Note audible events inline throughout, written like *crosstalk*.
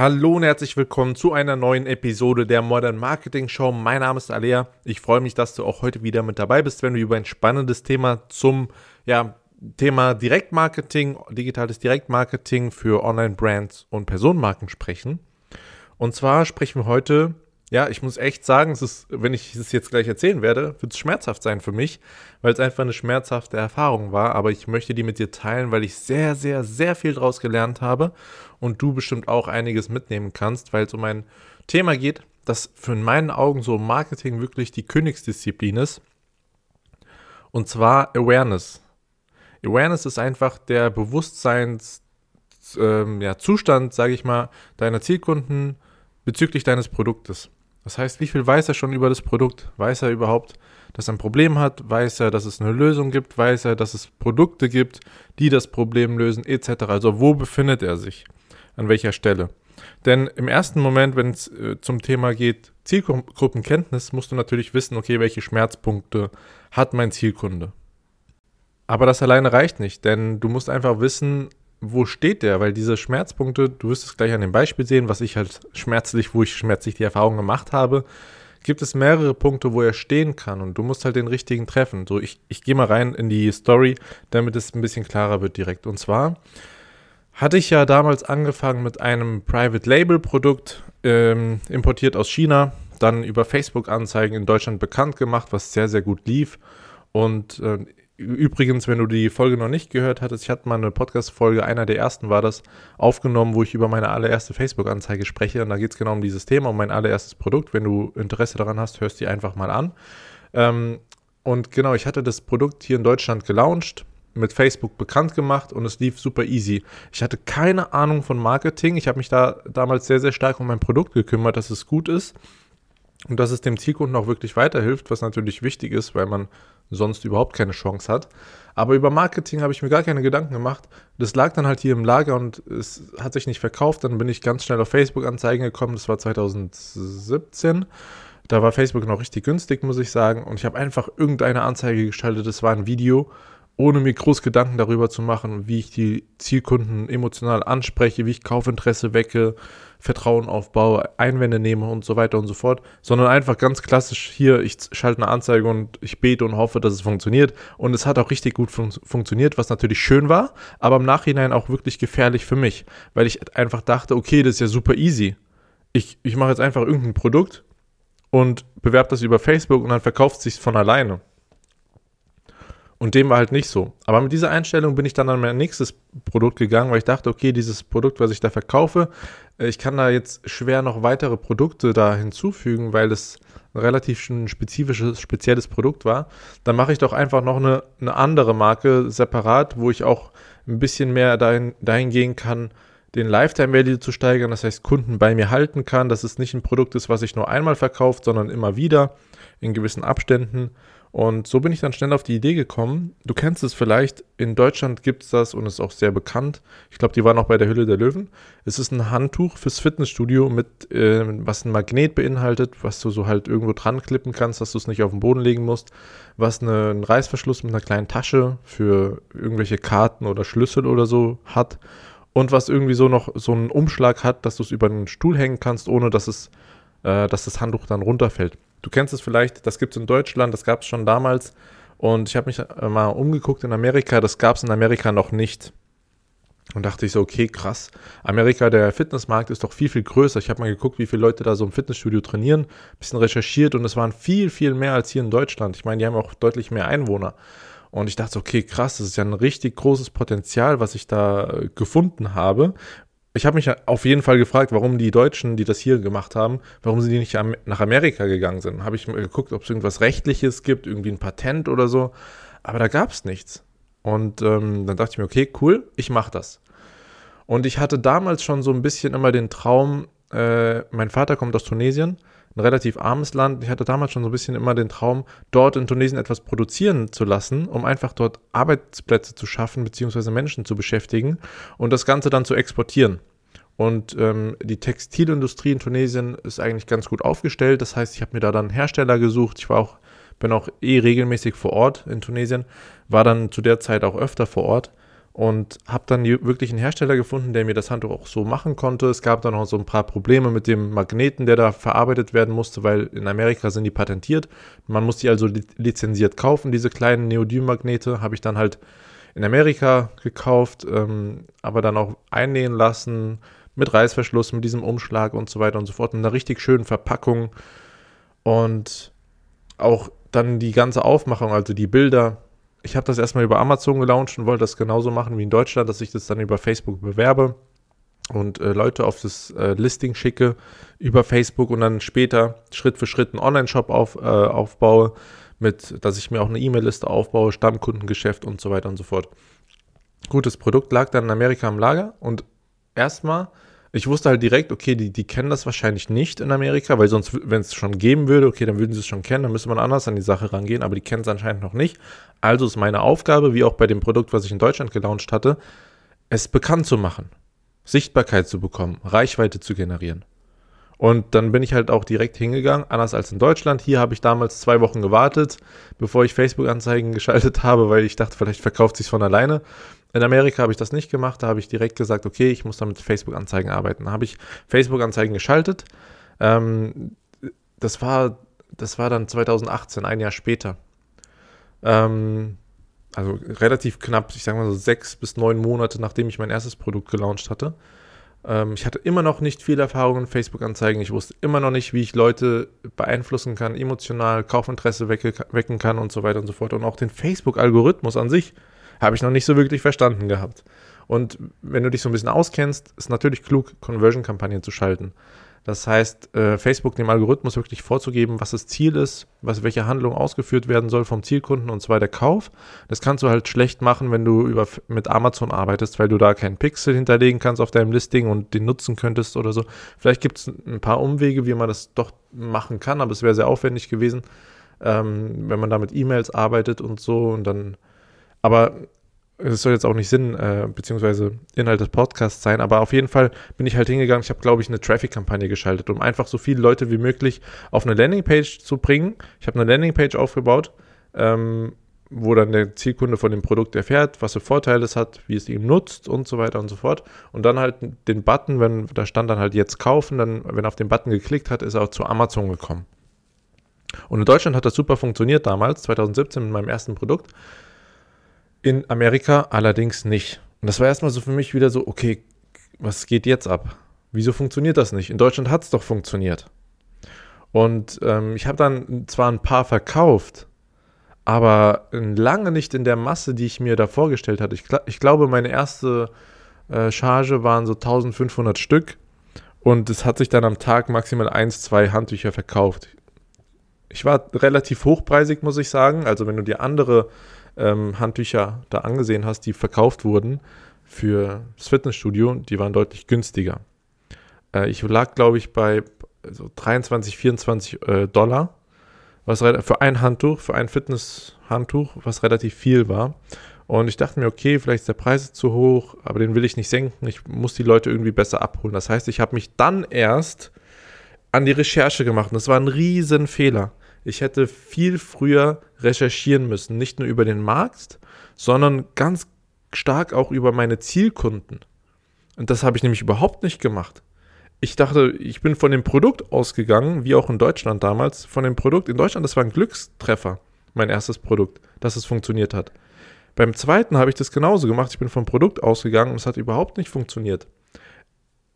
Hallo und herzlich willkommen zu einer neuen Episode der Modern Marketing Show. Mein Name ist Alea. Ich freue mich, dass du auch heute wieder mit dabei bist, wenn wir über ein spannendes Thema zum ja, Thema Direktmarketing, digitales Direktmarketing für Online-Brands und Personenmarken sprechen. Und zwar sprechen wir heute ja, ich muss echt sagen, es ist, wenn ich es jetzt gleich erzählen werde, wird es schmerzhaft sein für mich, weil es einfach eine schmerzhafte Erfahrung war. Aber ich möchte die mit dir teilen, weil ich sehr, sehr, sehr viel daraus gelernt habe und du bestimmt auch einiges mitnehmen kannst, weil es um ein Thema geht, das für in meinen Augen so Marketing wirklich die Königsdisziplin ist. Und zwar Awareness. Awareness ist einfach der Bewusstseinszustand, ähm, ja, sage ich mal, deiner Zielkunden bezüglich deines Produktes. Das heißt, wie viel weiß er schon über das Produkt? Weiß er überhaupt, dass er ein Problem hat? Weiß er, dass es eine Lösung gibt? Weiß er, dass es Produkte gibt, die das Problem lösen, etc. Also wo befindet er sich? An welcher Stelle? Denn im ersten Moment, wenn es äh, zum Thema geht, Zielgruppenkenntnis, musst du natürlich wissen, okay, welche Schmerzpunkte hat mein Zielkunde. Aber das alleine reicht nicht, denn du musst einfach wissen, wo steht der? Weil diese Schmerzpunkte, du wirst es gleich an dem Beispiel sehen, was ich halt schmerzlich, wo ich schmerzlich die Erfahrung gemacht habe, gibt es mehrere Punkte, wo er stehen kann und du musst halt den richtigen treffen. So, ich, ich gehe mal rein in die Story, damit es ein bisschen klarer wird direkt. Und zwar hatte ich ja damals angefangen mit einem Private Label Produkt, ähm, importiert aus China, dann über Facebook-Anzeigen in Deutschland bekannt gemacht, was sehr, sehr gut lief. Und äh, Übrigens, wenn du die Folge noch nicht gehört hattest, ich hatte mal eine Podcast-Folge, einer der ersten war das, aufgenommen, wo ich über meine allererste Facebook-Anzeige spreche. Und da geht es genau um dieses Thema, um mein allererstes Produkt. Wenn du Interesse daran hast, hörst die einfach mal an. Ähm, und genau, ich hatte das Produkt hier in Deutschland gelauncht, mit Facebook bekannt gemacht und es lief super easy. Ich hatte keine Ahnung von Marketing. Ich habe mich da damals sehr, sehr stark um mein Produkt gekümmert, dass es gut ist und dass es dem Zielkunden auch wirklich weiterhilft, was natürlich wichtig ist, weil man sonst überhaupt keine Chance hat. Aber über Marketing habe ich mir gar keine Gedanken gemacht. Das lag dann halt hier im Lager und es hat sich nicht verkauft. Dann bin ich ganz schnell auf Facebook-Anzeigen gekommen. Das war 2017. Da war Facebook noch richtig günstig, muss ich sagen. Und ich habe einfach irgendeine Anzeige gestaltet. Das war ein Video ohne mir groß Gedanken darüber zu machen, wie ich die Zielkunden emotional anspreche, wie ich Kaufinteresse wecke, Vertrauen aufbaue, Einwände nehme und so weiter und so fort, sondern einfach ganz klassisch hier, ich schalte eine Anzeige und ich bete und hoffe, dass es funktioniert. Und es hat auch richtig gut fun funktioniert, was natürlich schön war, aber im Nachhinein auch wirklich gefährlich für mich, weil ich einfach dachte, okay, das ist ja super easy. Ich, ich mache jetzt einfach irgendein Produkt und bewerbe das über Facebook und dann verkauft es sich von alleine. Und dem war halt nicht so. Aber mit dieser Einstellung bin ich dann an mein nächstes Produkt gegangen, weil ich dachte, okay, dieses Produkt, was ich da verkaufe, äh, ich kann da jetzt schwer noch weitere Produkte da hinzufügen, weil es ein relativ ein spezifisches, spezielles Produkt war. Dann mache ich doch einfach noch eine, eine andere Marke separat, wo ich auch ein bisschen mehr dahin, dahin gehen kann, den Lifetime Value zu steigern, das heißt Kunden bei mir halten kann, dass es nicht ein Produkt ist, was ich nur einmal verkauft, sondern immer wieder in gewissen Abständen und so bin ich dann schnell auf die Idee gekommen. Du kennst es vielleicht, in Deutschland gibt es das und ist auch sehr bekannt. Ich glaube, die waren auch bei der Hülle der Löwen. Es ist ein Handtuch fürs Fitnessstudio, mit, äh, was ein Magnet beinhaltet, was du so halt irgendwo dran klippen kannst, dass du es nicht auf den Boden legen musst. Was eine, einen Reißverschluss mit einer kleinen Tasche für irgendwelche Karten oder Schlüssel oder so hat. Und was irgendwie so noch so einen Umschlag hat, dass du es über einen Stuhl hängen kannst, ohne dass es, äh, dass das Handtuch dann runterfällt. Du kennst es vielleicht, das gibt es in Deutschland, das gab es schon damals. Und ich habe mich äh, mal umgeguckt in Amerika, das gab es in Amerika noch nicht. Und dachte ich so, okay, krass. Amerika, der Fitnessmarkt ist doch viel, viel größer. Ich habe mal geguckt, wie viele Leute da so im Fitnessstudio trainieren, bisschen recherchiert und es waren viel, viel mehr als hier in Deutschland. Ich meine, die haben auch deutlich mehr Einwohner. Und ich dachte, okay, krass, das ist ja ein richtig großes Potenzial, was ich da äh, gefunden habe ich habe mich auf jeden Fall gefragt, warum die Deutschen, die das hier gemacht haben, warum sie nicht nach Amerika gegangen sind. Habe ich mal geguckt, ob es irgendwas Rechtliches gibt, irgendwie ein Patent oder so. Aber da gab es nichts. Und ähm, dann dachte ich mir, okay, cool, ich mache das. Und ich hatte damals schon so ein bisschen immer den Traum, äh, mein Vater kommt aus Tunesien ein relativ armes Land. Ich hatte damals schon so ein bisschen immer den Traum, dort in Tunesien etwas produzieren zu lassen, um einfach dort Arbeitsplätze zu schaffen, beziehungsweise Menschen zu beschäftigen und das Ganze dann zu exportieren. Und ähm, die Textilindustrie in Tunesien ist eigentlich ganz gut aufgestellt. Das heißt, ich habe mir da dann Hersteller gesucht. Ich war auch, bin auch eh regelmäßig vor Ort in Tunesien, war dann zu der Zeit auch öfter vor Ort und habe dann wirklich einen Hersteller gefunden, der mir das Handtuch auch so machen konnte. Es gab dann noch so ein paar Probleme mit dem Magneten, der da verarbeitet werden musste, weil in Amerika sind die patentiert. Man muss die also lizenziert kaufen, diese kleinen Neodym-Magnete. Habe ich dann halt in Amerika gekauft, ähm, aber dann auch einnähen lassen mit Reißverschluss, mit diesem Umschlag und so weiter und so fort. In einer richtig schönen Verpackung und auch dann die ganze Aufmachung, also die Bilder. Ich habe das erstmal über Amazon gelauncht und wollte das genauso machen wie in Deutschland, dass ich das dann über Facebook bewerbe und äh, Leute auf das äh, Listing schicke über Facebook und dann später Schritt für Schritt einen Online-Shop auf, äh, aufbaue, mit, dass ich mir auch eine E-Mail-Liste aufbaue, Stammkundengeschäft und so weiter und so fort. Gutes Produkt lag dann in Amerika im Lager und erstmal ich wusste halt direkt, okay, die, die kennen das wahrscheinlich nicht in Amerika, weil sonst, wenn es schon geben würde, okay, dann würden sie es schon kennen, dann müsste man anders an die Sache rangehen, aber die kennen es anscheinend noch nicht. Also ist meine Aufgabe, wie auch bei dem Produkt, was ich in Deutschland gelauncht hatte, es bekannt zu machen, Sichtbarkeit zu bekommen, Reichweite zu generieren. Und dann bin ich halt auch direkt hingegangen, anders als in Deutschland. Hier habe ich damals zwei Wochen gewartet, bevor ich Facebook-Anzeigen *laughs* geschaltet habe, weil ich dachte, vielleicht verkauft sich von alleine. In Amerika habe ich das nicht gemacht, da habe ich direkt gesagt, okay, ich muss damit Facebook-Anzeigen arbeiten. Da habe ich Facebook-Anzeigen geschaltet. Ähm, das, war, das war dann 2018, ein Jahr später. Ähm, also relativ knapp, ich sage mal so sechs bis neun Monate, nachdem ich mein erstes Produkt gelauncht hatte. Ähm, ich hatte immer noch nicht viel Erfahrung in Facebook-Anzeigen. Ich wusste immer noch nicht, wie ich Leute beeinflussen kann, emotional, Kaufinteresse wecke, wecken kann und so weiter und so fort. Und auch den Facebook-Algorithmus an sich habe ich noch nicht so wirklich verstanden gehabt. Und wenn du dich so ein bisschen auskennst, ist natürlich klug, Conversion-Kampagnen zu schalten. Das heißt, äh, Facebook dem Algorithmus wirklich vorzugeben, was das Ziel ist, was, welche Handlung ausgeführt werden soll vom Zielkunden und zwar der Kauf. Das kannst du halt schlecht machen, wenn du über, mit Amazon arbeitest, weil du da keinen Pixel hinterlegen kannst auf deinem Listing und den nutzen könntest oder so. Vielleicht gibt es ein paar Umwege, wie man das doch machen kann, aber es wäre sehr aufwendig gewesen, ähm, wenn man da mit E-Mails arbeitet und so und dann aber es soll jetzt auch nicht Sinn äh, beziehungsweise Inhalt des Podcasts sein, aber auf jeden Fall bin ich halt hingegangen. Ich habe, glaube ich, eine Traffic-Kampagne geschaltet, um einfach so viele Leute wie möglich auf eine Landingpage zu bringen. Ich habe eine Landingpage aufgebaut, ähm, wo dann der Zielkunde von dem Produkt erfährt, was für Vorteile es hat, wie es ihm nutzt und so weiter und so fort. Und dann halt den Button, wenn da stand dann halt jetzt kaufen, dann, wenn er auf den Button geklickt hat, ist er auch zu Amazon gekommen. Und in Deutschland hat das super funktioniert damals, 2017 mit meinem ersten Produkt. In Amerika allerdings nicht. Und das war erstmal so für mich wieder so, okay, was geht jetzt ab? Wieso funktioniert das nicht? In Deutschland hat es doch funktioniert. Und ähm, ich habe dann zwar ein paar verkauft, aber lange nicht in der Masse, die ich mir da vorgestellt hatte. Ich, ich glaube, meine erste äh, Charge waren so 1500 Stück und es hat sich dann am Tag maximal eins, zwei Handtücher verkauft. Ich war relativ hochpreisig, muss ich sagen. Also wenn du dir andere ähm, Handtücher da angesehen hast, die verkauft wurden für das Fitnessstudio, die waren deutlich günstiger. Äh, ich lag, glaube ich, bei so 23, 24 äh, Dollar was für ein Handtuch, für ein Fitnesshandtuch, was relativ viel war. Und ich dachte mir, okay, vielleicht ist der Preis zu hoch, aber den will ich nicht senken. Ich muss die Leute irgendwie besser abholen. Das heißt, ich habe mich dann erst an die Recherche gemacht. Und das war ein Riesenfehler. Ich hätte viel früher recherchieren müssen, nicht nur über den Markt, sondern ganz stark auch über meine Zielkunden. Und das habe ich nämlich überhaupt nicht gemacht. Ich dachte, ich bin von dem Produkt ausgegangen, wie auch in Deutschland damals, von dem Produkt. In Deutschland, das war ein Glückstreffer, mein erstes Produkt, dass es funktioniert hat. Beim zweiten habe ich das genauso gemacht. Ich bin vom Produkt ausgegangen und es hat überhaupt nicht funktioniert.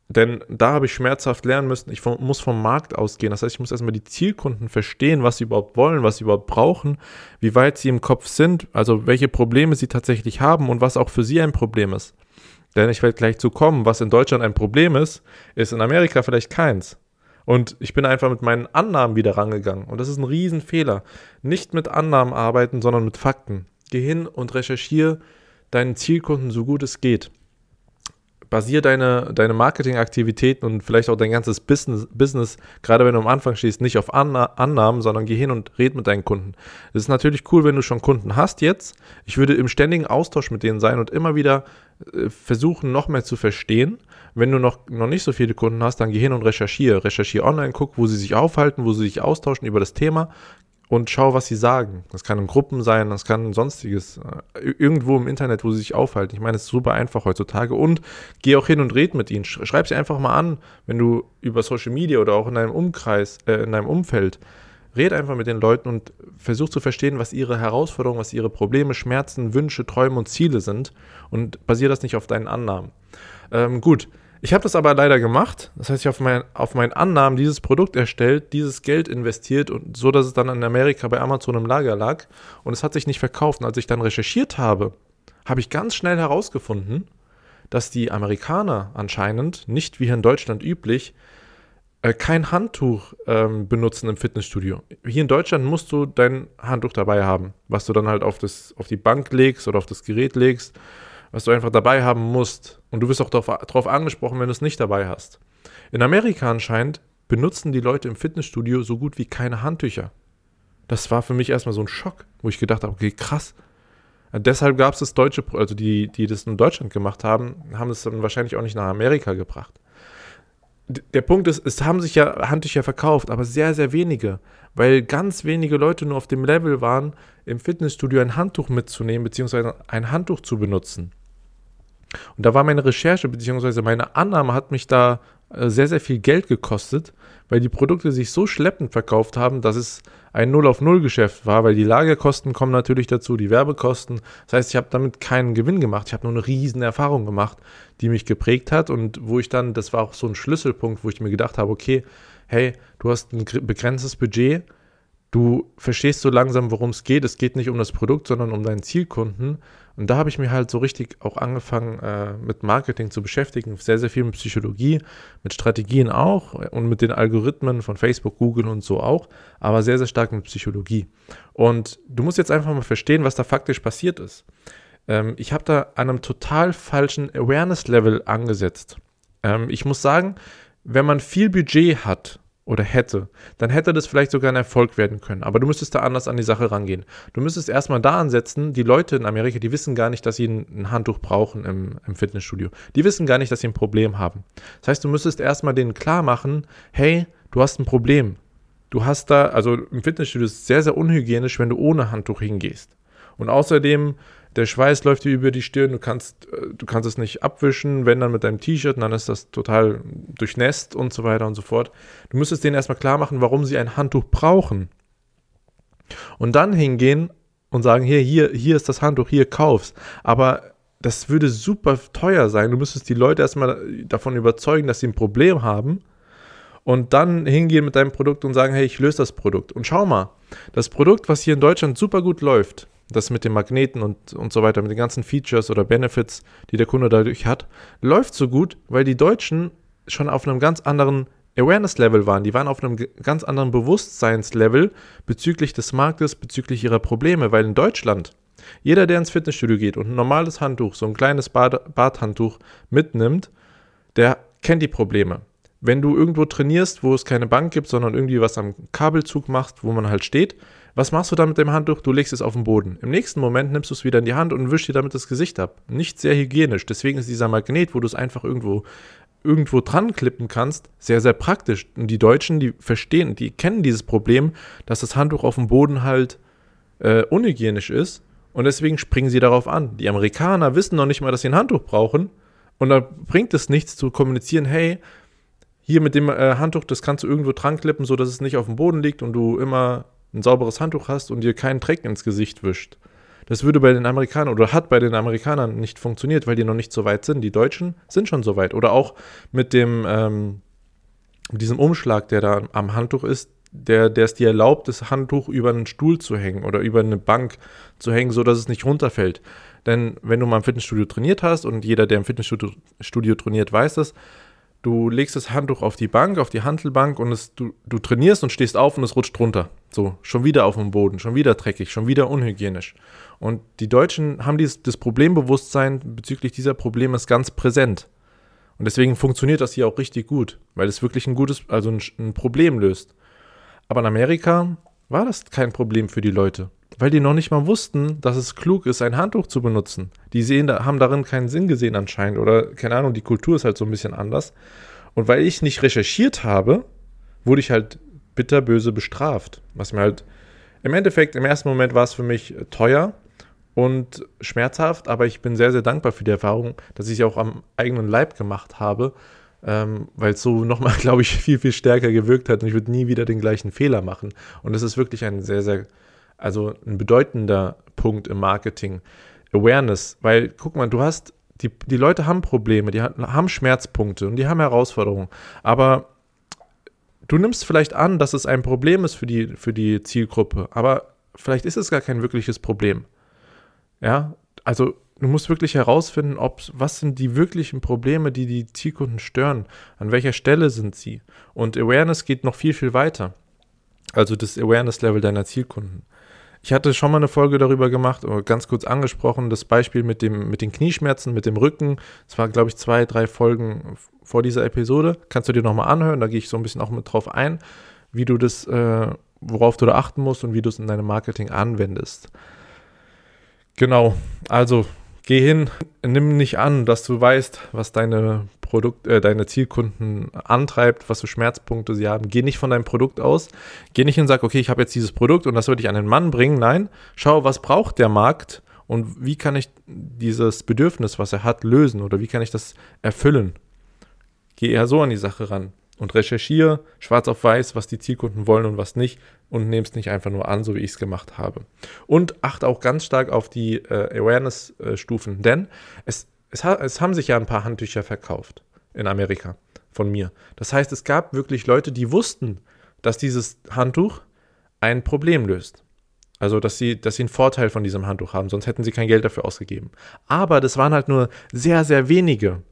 Denn da habe ich schmerzhaft lernen müssen, ich muss vom Markt ausgehen. Das heißt, ich muss erstmal die Zielkunden verstehen, was sie überhaupt wollen, was sie überhaupt brauchen, wie weit sie im Kopf sind, also welche Probleme sie tatsächlich haben und was auch für sie ein Problem ist. Denn ich werde gleich zu kommen, was in Deutschland ein Problem ist, ist in Amerika vielleicht keins. Und ich bin einfach mit meinen Annahmen wieder rangegangen. Und das ist ein Riesenfehler. Nicht mit Annahmen arbeiten, sondern mit Fakten. Geh hin und recherchiere deinen Zielkunden so gut es geht basier deine, deine Marketingaktivitäten und vielleicht auch dein ganzes Business, Business, gerade wenn du am Anfang stehst, nicht auf Anna Annahmen, sondern geh hin und red mit deinen Kunden. Es ist natürlich cool, wenn du schon Kunden hast jetzt. Ich würde im ständigen Austausch mit denen sein und immer wieder äh, versuchen, noch mehr zu verstehen. Wenn du noch, noch nicht so viele Kunden hast, dann geh hin und recherchiere. Recherchiere online, guck, wo sie sich aufhalten, wo sie sich austauschen über das Thema und schau, was sie sagen. Das kann in Gruppen sein, das kann sonstiges. Äh, irgendwo im Internet, wo sie sich aufhalten. Ich meine, es ist super einfach heutzutage. Und geh auch hin und red mit ihnen. Schreib sie einfach mal an, wenn du über Social Media oder auch in deinem Umkreis, äh, in deinem Umfeld, red einfach mit den Leuten und versuch zu verstehen, was ihre Herausforderungen, was ihre Probleme, Schmerzen, Wünsche, Träume und Ziele sind. Und basier das nicht auf deinen Annahmen. Ähm, gut. Ich habe das aber leider gemacht. Das heißt, ich habe auf, mein, auf meinen Annahmen dieses Produkt erstellt, dieses Geld investiert und so, dass es dann in Amerika bei Amazon im Lager lag und es hat sich nicht verkauft. Und als ich dann recherchiert habe, habe ich ganz schnell herausgefunden, dass die Amerikaner anscheinend, nicht wie hier in Deutschland üblich, äh, kein Handtuch ähm, benutzen im Fitnessstudio. Hier in Deutschland musst du dein Handtuch dabei haben, was du dann halt auf, das, auf die Bank legst oder auf das Gerät legst was du einfach dabei haben musst. Und du wirst auch darauf angesprochen, wenn du es nicht dabei hast. In Amerika anscheinend benutzen die Leute im Fitnessstudio so gut wie keine Handtücher. Das war für mich erstmal so ein Schock, wo ich gedacht habe, okay, krass. Deshalb gab es das deutsche, also die, die das in Deutschland gemacht haben, haben es dann wahrscheinlich auch nicht nach Amerika gebracht. Der Punkt ist, es haben sich ja Handtücher verkauft, aber sehr, sehr wenige, weil ganz wenige Leute nur auf dem Level waren, im Fitnessstudio ein Handtuch mitzunehmen, beziehungsweise ein Handtuch zu benutzen. Und da war meine Recherche bzw. meine Annahme hat mich da äh, sehr, sehr viel Geld gekostet, weil die Produkte sich so schleppend verkauft haben, dass es ein Null auf Null Geschäft war, weil die Lagerkosten kommen natürlich dazu, die Werbekosten. Das heißt, ich habe damit keinen Gewinn gemacht. Ich habe nur eine riesen Erfahrung gemacht, die mich geprägt hat und wo ich dann, das war auch so ein Schlüsselpunkt, wo ich mir gedacht habe, okay, hey, du hast ein begrenztes Budget, du verstehst so langsam, worum es geht. Es geht nicht um das Produkt, sondern um deinen Zielkunden. Und da habe ich mir halt so richtig auch angefangen, äh, mit Marketing zu beschäftigen. Sehr, sehr viel mit Psychologie, mit Strategien auch und mit den Algorithmen von Facebook, Google und so auch, aber sehr, sehr stark mit Psychologie. Und du musst jetzt einfach mal verstehen, was da faktisch passiert ist. Ähm, ich habe da an einem total falschen Awareness-Level angesetzt. Ähm, ich muss sagen, wenn man viel Budget hat, oder hätte, dann hätte das vielleicht sogar ein Erfolg werden können. Aber du müsstest da anders an die Sache rangehen. Du müsstest erstmal da ansetzen, die Leute in Amerika, die wissen gar nicht, dass sie ein Handtuch brauchen im, im Fitnessstudio. Die wissen gar nicht, dass sie ein Problem haben. Das heißt, du müsstest erstmal denen klar machen, hey, du hast ein Problem. Du hast da, also im Fitnessstudio ist es sehr, sehr unhygienisch, wenn du ohne Handtuch hingehst. Und außerdem der Schweiß läuft dir über die Stirn, du kannst, äh, du kannst es nicht abwischen, wenn dann mit deinem T-Shirt, dann ist das total durchnässt und so weiter und so fort. Du müsstest denen erstmal klar machen, warum sie ein Handtuch brauchen. Und dann hingehen und sagen, hier, hier, hier ist das Handtuch, hier kauf's. Aber das würde super teuer sein. Du müsstest die Leute erstmal davon überzeugen, dass sie ein Problem haben. Und dann hingehen mit deinem Produkt und sagen, hey, ich löse das Produkt. Und schau mal, das Produkt, was hier in Deutschland super gut läuft, das mit den Magneten und, und so weiter, mit den ganzen Features oder Benefits, die der Kunde dadurch hat, läuft so gut, weil die Deutschen schon auf einem ganz anderen Awareness-Level waren. Die waren auf einem ganz anderen Bewusstseinslevel bezüglich des Marktes, bezüglich ihrer Probleme, weil in Deutschland jeder, der ins Fitnessstudio geht und ein normales Handtuch, so ein kleines Bad Badhandtuch mitnimmt, der kennt die Probleme. Wenn du irgendwo trainierst, wo es keine Bank gibt, sondern irgendwie was am Kabelzug machst, wo man halt steht, was machst du dann mit dem Handtuch? Du legst es auf den Boden. Im nächsten Moment nimmst du es wieder in die Hand und wischst dir damit das Gesicht ab. Nicht sehr hygienisch. Deswegen ist dieser Magnet, wo du es einfach irgendwo irgendwo dran klippen kannst, sehr, sehr praktisch. Und die Deutschen, die verstehen, die kennen dieses Problem, dass das Handtuch auf dem Boden halt äh, unhygienisch ist. Und deswegen springen sie darauf an. Die Amerikaner wissen noch nicht mal, dass sie ein Handtuch brauchen. Und da bringt es nichts zu kommunizieren, hey, hier mit dem äh, Handtuch, das kannst du irgendwo dran klippen, sodass es nicht auf dem Boden liegt und du immer ein sauberes Handtuch hast und dir keinen Dreck ins Gesicht wischt. Das würde bei den Amerikanern oder hat bei den Amerikanern nicht funktioniert, weil die noch nicht so weit sind. Die Deutschen sind schon so weit. Oder auch mit dem, ähm, diesem Umschlag, der da am Handtuch ist, der, der es dir erlaubt, das Handtuch über einen Stuhl zu hängen oder über eine Bank zu hängen, sodass es nicht runterfällt. Denn wenn du mal im Fitnessstudio trainiert hast und jeder, der im Fitnessstudio trainiert, weiß das, du legst das Handtuch auf die Bank, auf die Handelbank und es, du, du trainierst und stehst auf und es rutscht runter. So, schon wieder auf dem Boden, schon wieder dreckig, schon wieder unhygienisch. Und die Deutschen haben dieses, das Problembewusstsein bezüglich dieser Probleme ist ganz präsent. Und deswegen funktioniert das hier auch richtig gut, weil es wirklich ein gutes, also ein, ein Problem löst. Aber in Amerika war das kein Problem für die Leute weil die noch nicht mal wussten, dass es klug ist, ein Handtuch zu benutzen. Die sehen, haben darin keinen Sinn gesehen anscheinend oder keine Ahnung, die Kultur ist halt so ein bisschen anders. Und weil ich nicht recherchiert habe, wurde ich halt bitterböse bestraft, was mir halt Im Endeffekt, im ersten Moment war es für mich teuer und schmerzhaft, aber ich bin sehr, sehr dankbar für die Erfahrung, dass ich sie auch am eigenen Leib gemacht habe, ähm, weil es so nochmal, *laughs* glaube ich, viel, viel stärker gewirkt hat und ich würde nie wieder den gleichen Fehler machen. Und es ist wirklich ein sehr, sehr, also ein bedeutender Punkt im Marketing. Awareness, weil guck mal, du hast, die, die Leute haben Probleme, die haben Schmerzpunkte und die haben Herausforderungen, aber du nimmst vielleicht an, dass es ein Problem ist für die, für die Zielgruppe, aber vielleicht ist es gar kein wirkliches Problem. Ja, also du musst wirklich herausfinden, ob, was sind die wirklichen Probleme, die die Zielkunden stören, an welcher Stelle sind sie. Und Awareness geht noch viel, viel weiter. Also das Awareness-Level deiner Zielkunden. Ich hatte schon mal eine Folge darüber gemacht, ganz kurz angesprochen, das Beispiel mit, dem, mit den Knieschmerzen, mit dem Rücken. Es war, glaube ich, zwei, drei Folgen vor dieser Episode. Kannst du dir nochmal anhören, da gehe ich so ein bisschen auch mit drauf ein, wie du das, äh, worauf du da achten musst und wie du es in deinem Marketing anwendest. Genau, also geh hin, nimm nicht an, dass du weißt, was deine Produkt, äh, deine Zielkunden antreibt, was für Schmerzpunkte sie haben. Geh nicht von deinem Produkt aus. Geh nicht und sag, okay, ich habe jetzt dieses Produkt und das würde ich an den Mann bringen. Nein, schau, was braucht der Markt und wie kann ich dieses Bedürfnis, was er hat, lösen oder wie kann ich das erfüllen. Geh eher so an die Sache ran und recherchiere schwarz auf weiß, was die Zielkunden wollen und was nicht und nehme es nicht einfach nur an, so wie ich es gemacht habe. Und achte auch ganz stark auf die äh, Awareness-Stufen, denn es, es, ha es haben sich ja ein paar Handtücher verkauft in Amerika von mir. Das heißt, es gab wirklich Leute, die wussten, dass dieses Handtuch ein Problem löst. Also, dass sie, dass sie einen Vorteil von diesem Handtuch haben, sonst hätten sie kein Geld dafür ausgegeben. Aber das waren halt nur sehr, sehr wenige.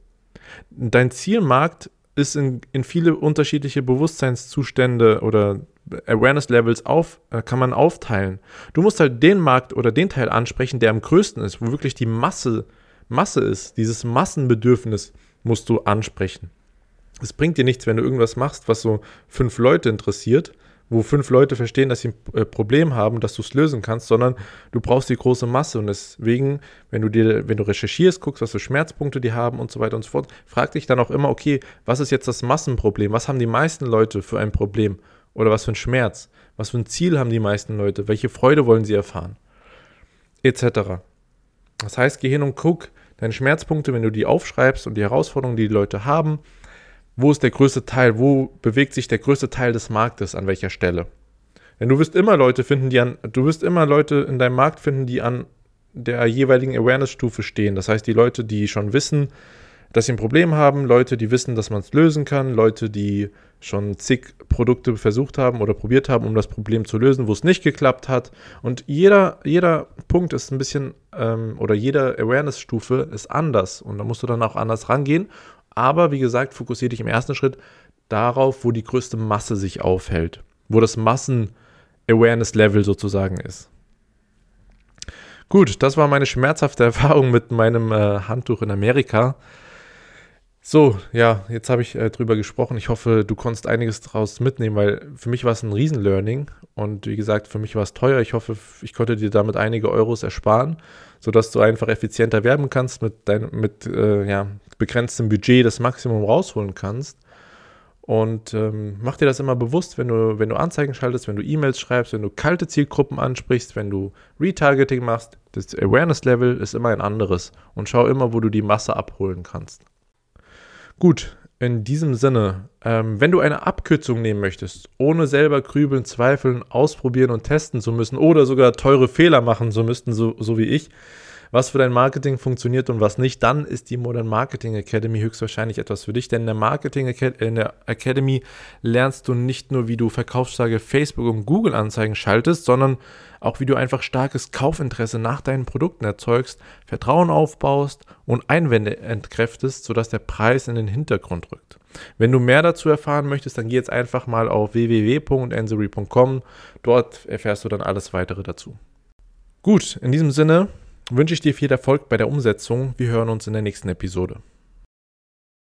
Dein Zielmarkt ist in, in viele unterschiedliche Bewusstseinszustände oder Awareness-Levels auf, äh, kann man aufteilen. Du musst halt den Markt oder den Teil ansprechen, der am größten ist, wo wirklich die Masse, Masse ist. Dieses Massenbedürfnis musst du ansprechen. Es bringt dir nichts, wenn du irgendwas machst, was so fünf Leute interessiert, wo fünf Leute verstehen, dass sie ein äh, Problem haben, dass du es lösen kannst, sondern du brauchst die große Masse. Und deswegen, wenn du dir, wenn du recherchierst, guckst, was für Schmerzpunkte die haben und so weiter und so fort, frag dich dann auch immer, okay, was ist jetzt das Massenproblem? Was haben die meisten Leute für ein Problem? Oder was für ein Schmerz? Was für ein Ziel haben die meisten Leute? Welche Freude wollen sie erfahren? Etc. Das heißt, geh hin und guck deine Schmerzpunkte, wenn du die aufschreibst und die Herausforderungen, die die Leute haben, wo ist der größte Teil, wo bewegt sich der größte Teil des Marktes, an welcher Stelle. Denn du wirst immer Leute finden, die an, du wirst immer Leute in deinem Markt finden, die an der jeweiligen Awareness-Stufe stehen. Das heißt, die Leute, die schon wissen, dass sie ein Problem haben, Leute, die wissen, dass man es lösen kann, Leute, die schon zig Produkte versucht haben oder probiert haben, um das Problem zu lösen, wo es nicht geklappt hat. Und jeder, jeder Punkt ist ein bisschen, ähm, oder jede Awareness-Stufe ist anders. Und da musst du dann auch anders rangehen. Aber wie gesagt, fokussiere dich im ersten Schritt darauf, wo die größte Masse sich aufhält, wo das Massen-Awareness-Level sozusagen ist. Gut, das war meine schmerzhafte *laughs* Erfahrung mit meinem äh, Handtuch in Amerika. So, ja, jetzt habe ich äh, drüber gesprochen. Ich hoffe, du konntest einiges daraus mitnehmen, weil für mich war es ein Riesen-Learning und wie gesagt, für mich war es teuer. Ich hoffe, ich konnte dir damit einige Euros ersparen, sodass du einfach effizienter werben kannst, mit, dein, mit äh, ja, begrenztem Budget das Maximum rausholen kannst. Und ähm, mach dir das immer bewusst, wenn du, wenn du Anzeigen schaltest, wenn du E-Mails schreibst, wenn du kalte Zielgruppen ansprichst, wenn du Retargeting machst. Das Awareness-Level ist immer ein anderes. Und schau immer, wo du die Masse abholen kannst. Gut, in diesem Sinne, ähm, wenn du eine Abkürzung nehmen möchtest, ohne selber grübeln, zweifeln, ausprobieren und testen zu müssen oder sogar teure Fehler machen zu müssten, so, so wie ich, was für dein Marketing funktioniert und was nicht, dann ist die Modern Marketing Academy höchstwahrscheinlich etwas für dich. Denn in der Marketing Academy lernst du nicht nur, wie du Verkaufstage Facebook und Google Anzeigen schaltest, sondern auch wie du einfach starkes Kaufinteresse nach deinen Produkten erzeugst, Vertrauen aufbaust und Einwände entkräftest, sodass der Preis in den Hintergrund rückt. Wenn du mehr dazu erfahren möchtest, dann geh jetzt einfach mal auf www.ensory.com. Dort erfährst du dann alles weitere dazu. Gut, in diesem Sinne wünsche ich dir viel Erfolg bei der Umsetzung. Wir hören uns in der nächsten Episode.